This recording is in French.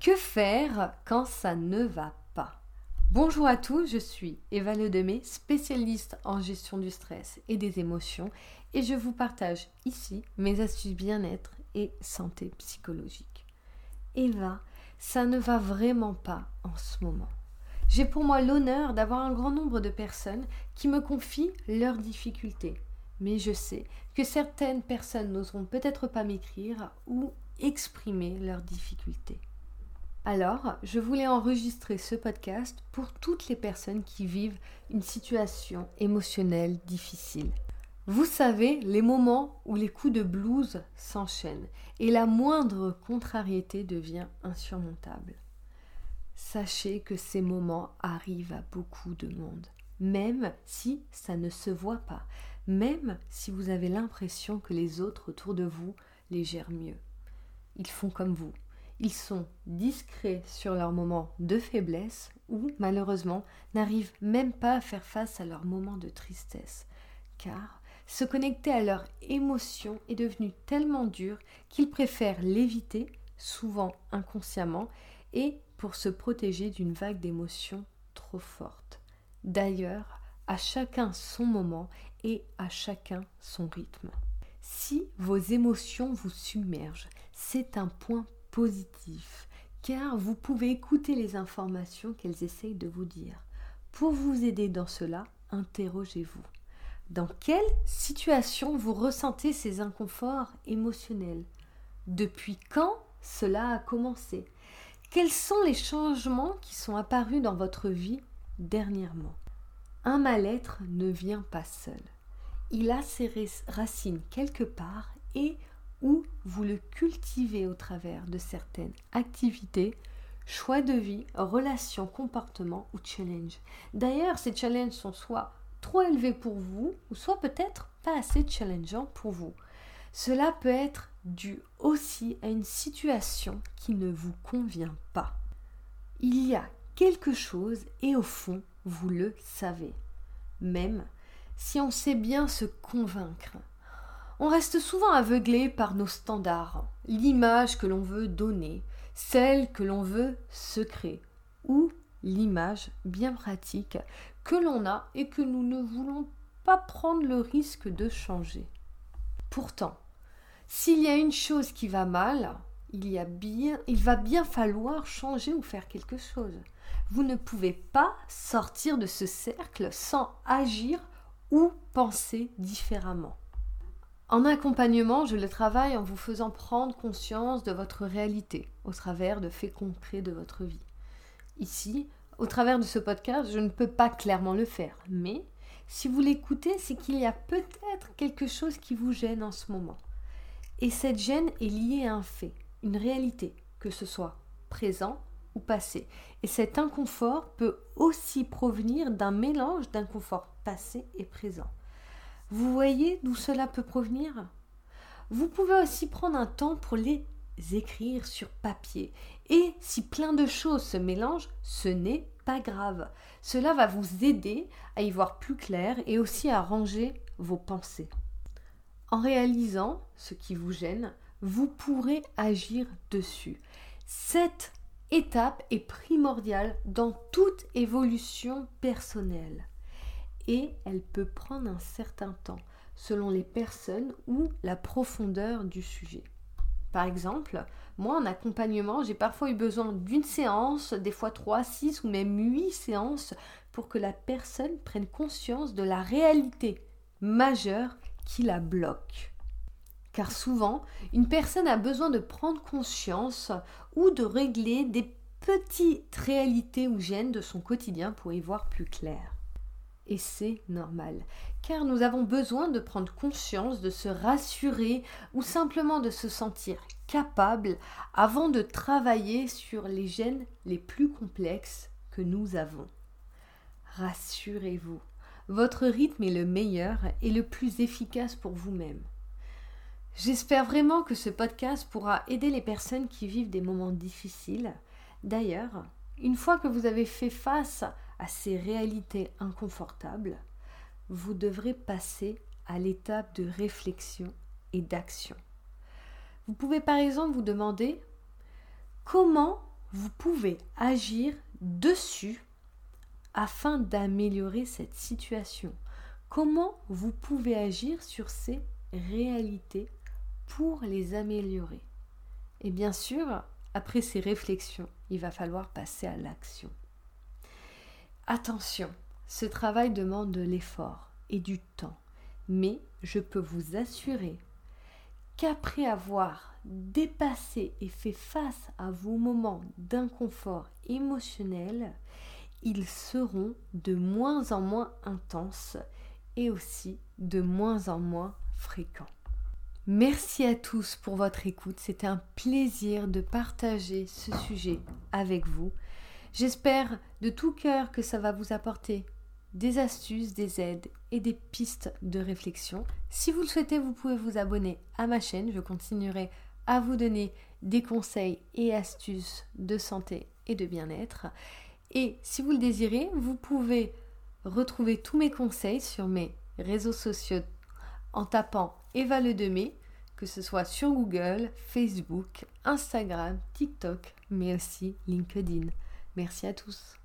Que faire quand ça ne va pas? Bonjour à tous, je suis Eva Ledemé, spécialiste en gestion du stress et des émotions, et je vous partage ici mes astuces bien-être et santé psychologique. Eva, ça ne va vraiment pas en ce moment. J'ai pour moi l'honneur d'avoir un grand nombre de personnes qui me confient leurs difficultés. Mais je sais que certaines personnes n'oseront peut-être pas m'écrire ou exprimer leurs difficultés. Alors, je voulais enregistrer ce podcast pour toutes les personnes qui vivent une situation émotionnelle difficile. Vous savez, les moments où les coups de blues s'enchaînent et la moindre contrariété devient insurmontable. Sachez que ces moments arrivent à beaucoup de monde, même si ça ne se voit pas, même si vous avez l'impression que les autres autour de vous les gèrent mieux. Ils font comme vous, ils sont discrets sur leurs moments de faiblesse ou, malheureusement, n'arrivent même pas à faire face à leurs moments de tristesse. Car se connecter à leurs émotions est devenu tellement dur qu'ils préfèrent l'éviter, souvent inconsciemment, et pour se protéger d'une vague d'émotions trop forte. D'ailleurs, à chacun son moment et à chacun son rythme. Si vos émotions vous submergent, c'est un point positif, car vous pouvez écouter les informations qu'elles essayent de vous dire. Pour vous aider dans cela, interrogez-vous. Dans quelle situation vous ressentez ces inconforts émotionnels? Depuis quand cela a commencé? Quels sont les changements qui sont apparus dans votre vie dernièrement? Un mal-être ne vient pas seul. Il a ses racines quelque part et ou vous le cultivez au travers de certaines activités, choix de vie, relations, comportements ou challenges. D'ailleurs, ces challenges sont soit trop élevés pour vous ou soit peut-être pas assez challengeants pour vous. Cela peut être dû aussi à une situation qui ne vous convient pas. Il y a quelque chose et au fond, vous le savez. Même si on sait bien se convaincre on reste souvent aveuglé par nos standards, l'image que l'on veut donner, celle que l'on veut se créer, ou l'image bien pratique que l'on a et que nous ne voulons pas prendre le risque de changer. Pourtant, s'il y a une chose qui va mal, il, y a bien, il va bien falloir changer ou faire quelque chose. Vous ne pouvez pas sortir de ce cercle sans agir ou penser différemment. En accompagnement, je le travaille en vous faisant prendre conscience de votre réalité au travers de faits concrets de votre vie. Ici, au travers de ce podcast, je ne peux pas clairement le faire, mais si vous l'écoutez, c'est qu'il y a peut-être quelque chose qui vous gêne en ce moment. Et cette gêne est liée à un fait, une réalité, que ce soit présent passé. Et cet inconfort peut aussi provenir d'un mélange d'inconfort passé et présent. Vous voyez d'où cela peut provenir? Vous pouvez aussi prendre un temps pour les écrire sur papier. Et si plein de choses se mélangent, ce n'est pas grave. Cela va vous aider à y voir plus clair et aussi à ranger vos pensées. En réalisant ce qui vous gêne, vous pourrez agir dessus. Cette étape est primordiale dans toute évolution personnelle et elle peut prendre un certain temps selon les personnes ou la profondeur du sujet. Par exemple, moi en accompagnement, j'ai parfois eu besoin d'une séance, des fois trois, six ou même huit séances pour que la personne prenne conscience de la réalité majeure qui la bloque. Car souvent, une personne a besoin de prendre conscience ou de régler des petites réalités ou gênes de son quotidien pour y voir plus clair. Et c'est normal, car nous avons besoin de prendre conscience, de se rassurer ou simplement de se sentir capable avant de travailler sur les gènes les plus complexes que nous avons. Rassurez-vous, votre rythme est le meilleur et le plus efficace pour vous-même. J'espère vraiment que ce podcast pourra aider les personnes qui vivent des moments difficiles. D'ailleurs, une fois que vous avez fait face à ces réalités inconfortables, vous devrez passer à l'étape de réflexion et d'action. Vous pouvez par exemple vous demander comment vous pouvez agir dessus afin d'améliorer cette situation. Comment vous pouvez agir sur ces réalités pour les améliorer. Et bien sûr, après ces réflexions, il va falloir passer à l'action. Attention, ce travail demande de l'effort et du temps, mais je peux vous assurer qu'après avoir dépassé et fait face à vos moments d'inconfort émotionnel, ils seront de moins en moins intenses et aussi de moins en moins fréquents. Merci à tous pour votre écoute. C'était un plaisir de partager ce sujet avec vous. J'espère de tout cœur que ça va vous apporter des astuces, des aides et des pistes de réflexion. Si vous le souhaitez, vous pouvez vous abonner à ma chaîne. Je continuerai à vous donner des conseils et astuces de santé et de bien-être. Et si vous le désirez, vous pouvez retrouver tous mes conseils sur mes réseaux sociaux en tapant Eva Le que ce soit sur Google, Facebook, Instagram, TikTok, mais aussi LinkedIn. Merci à tous.